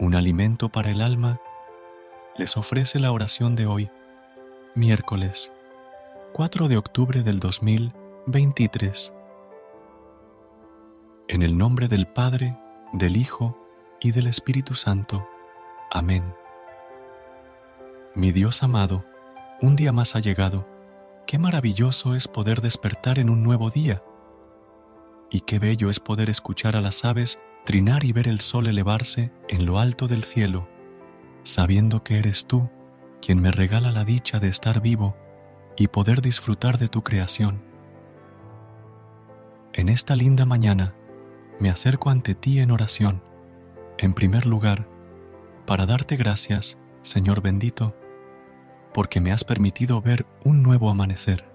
Un alimento para el alma, les ofrece la oración de hoy, miércoles 4 de octubre del 2023. En el nombre del Padre, del Hijo y del Espíritu Santo. Amén. Mi Dios amado, un día más ha llegado. Qué maravilloso es poder despertar en un nuevo día. Y qué bello es poder escuchar a las aves trinar y ver el sol elevarse en lo alto del cielo, sabiendo que eres tú quien me regala la dicha de estar vivo y poder disfrutar de tu creación. En esta linda mañana me acerco ante ti en oración, en primer lugar, para darte gracias, Señor bendito, porque me has permitido ver un nuevo amanecer.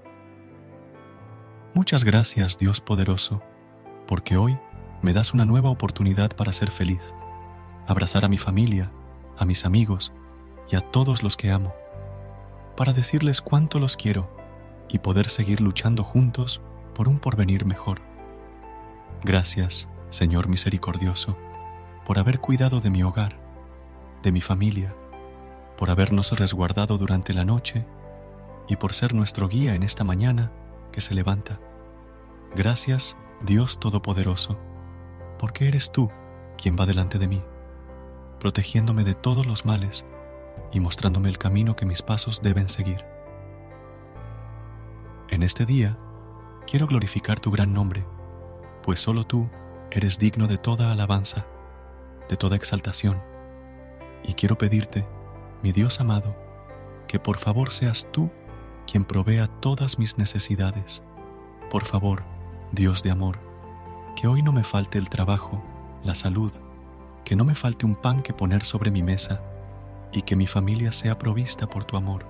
Muchas gracias, Dios poderoso, porque hoy me das una nueva oportunidad para ser feliz, abrazar a mi familia, a mis amigos y a todos los que amo, para decirles cuánto los quiero y poder seguir luchando juntos por un porvenir mejor. Gracias, Señor misericordioso, por haber cuidado de mi hogar, de mi familia, por habernos resguardado durante la noche y por ser nuestro guía en esta mañana que se levanta. Gracias, Dios Todopoderoso porque eres tú quien va delante de mí, protegiéndome de todos los males y mostrándome el camino que mis pasos deben seguir. En este día quiero glorificar tu gran nombre, pues solo tú eres digno de toda alabanza, de toda exaltación, y quiero pedirte, mi Dios amado, que por favor seas tú quien provea todas mis necesidades. Por favor, Dios de amor, que hoy no me falte el trabajo, la salud, que no me falte un pan que poner sobre mi mesa y que mi familia sea provista por tu amor.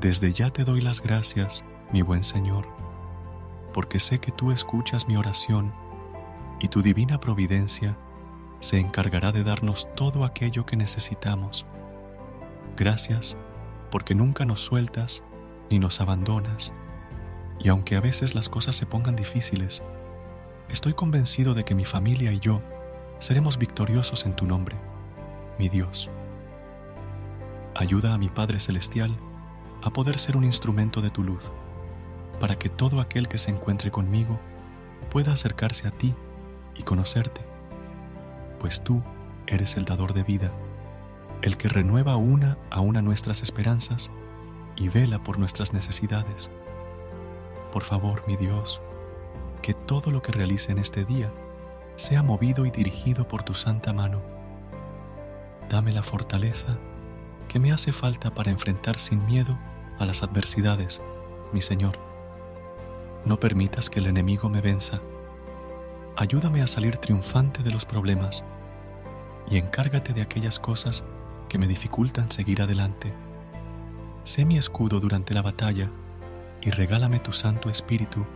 Desde ya te doy las gracias, mi buen Señor, porque sé que tú escuchas mi oración y tu divina providencia se encargará de darnos todo aquello que necesitamos. Gracias porque nunca nos sueltas ni nos abandonas, y aunque a veces las cosas se pongan difíciles, Estoy convencido de que mi familia y yo seremos victoriosos en tu nombre, mi Dios. Ayuda a mi Padre Celestial a poder ser un instrumento de tu luz, para que todo aquel que se encuentre conmigo pueda acercarse a ti y conocerte, pues tú eres el dador de vida, el que renueva una a una nuestras esperanzas y vela por nuestras necesidades. Por favor, mi Dios, que todo lo que realice en este día sea movido y dirigido por tu santa mano. Dame la fortaleza que me hace falta para enfrentar sin miedo a las adversidades, mi Señor. No permitas que el enemigo me venza. Ayúdame a salir triunfante de los problemas y encárgate de aquellas cosas que me dificultan seguir adelante. Sé mi escudo durante la batalla y regálame tu Santo Espíritu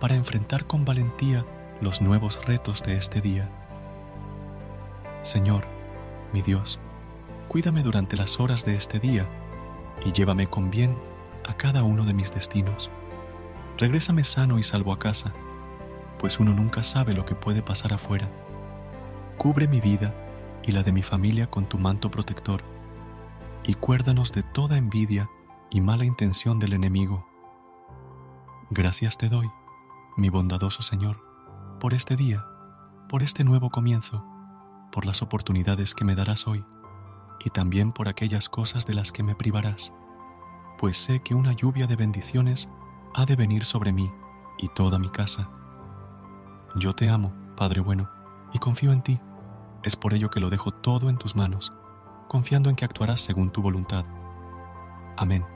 para enfrentar con valentía los nuevos retos de este día. Señor, mi Dios, cuídame durante las horas de este día y llévame con bien a cada uno de mis destinos. Regrésame sano y salvo a casa, pues uno nunca sabe lo que puede pasar afuera. Cubre mi vida y la de mi familia con tu manto protector, y cuérdanos de toda envidia y mala intención del enemigo. Gracias te doy mi bondadoso Señor, por este día, por este nuevo comienzo, por las oportunidades que me darás hoy y también por aquellas cosas de las que me privarás, pues sé que una lluvia de bendiciones ha de venir sobre mí y toda mi casa. Yo te amo, Padre bueno, y confío en ti. Es por ello que lo dejo todo en tus manos, confiando en que actuarás según tu voluntad. Amén.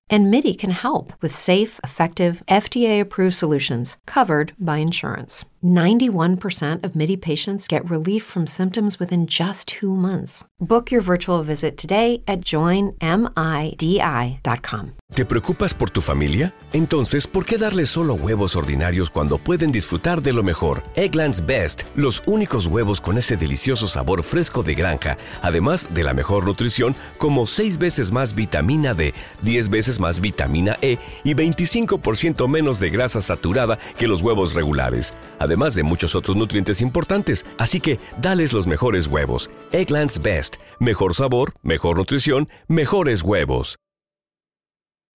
And MIDI can help with safe, effective, FDA approved solutions covered by insurance. 91% of MIDI patients get relief from symptoms within just two months. Book your virtual visit today at joinmidi.com. ¿Te preocupas por tu familia? Entonces, ¿por qué darles solo huevos ordinarios cuando pueden disfrutar de lo mejor? Eggland's Best, los únicos huevos con ese delicioso sabor fresco de granja, además de la mejor nutrición, como 6 veces más vitamina D, 10 veces más vitamina E y 25% menos de grasa saturada que los huevos regulares, además de muchos otros nutrientes importantes. Así que, dales los mejores huevos. Eggland's Best, mejor sabor, mejor nutrición, mejores huevos.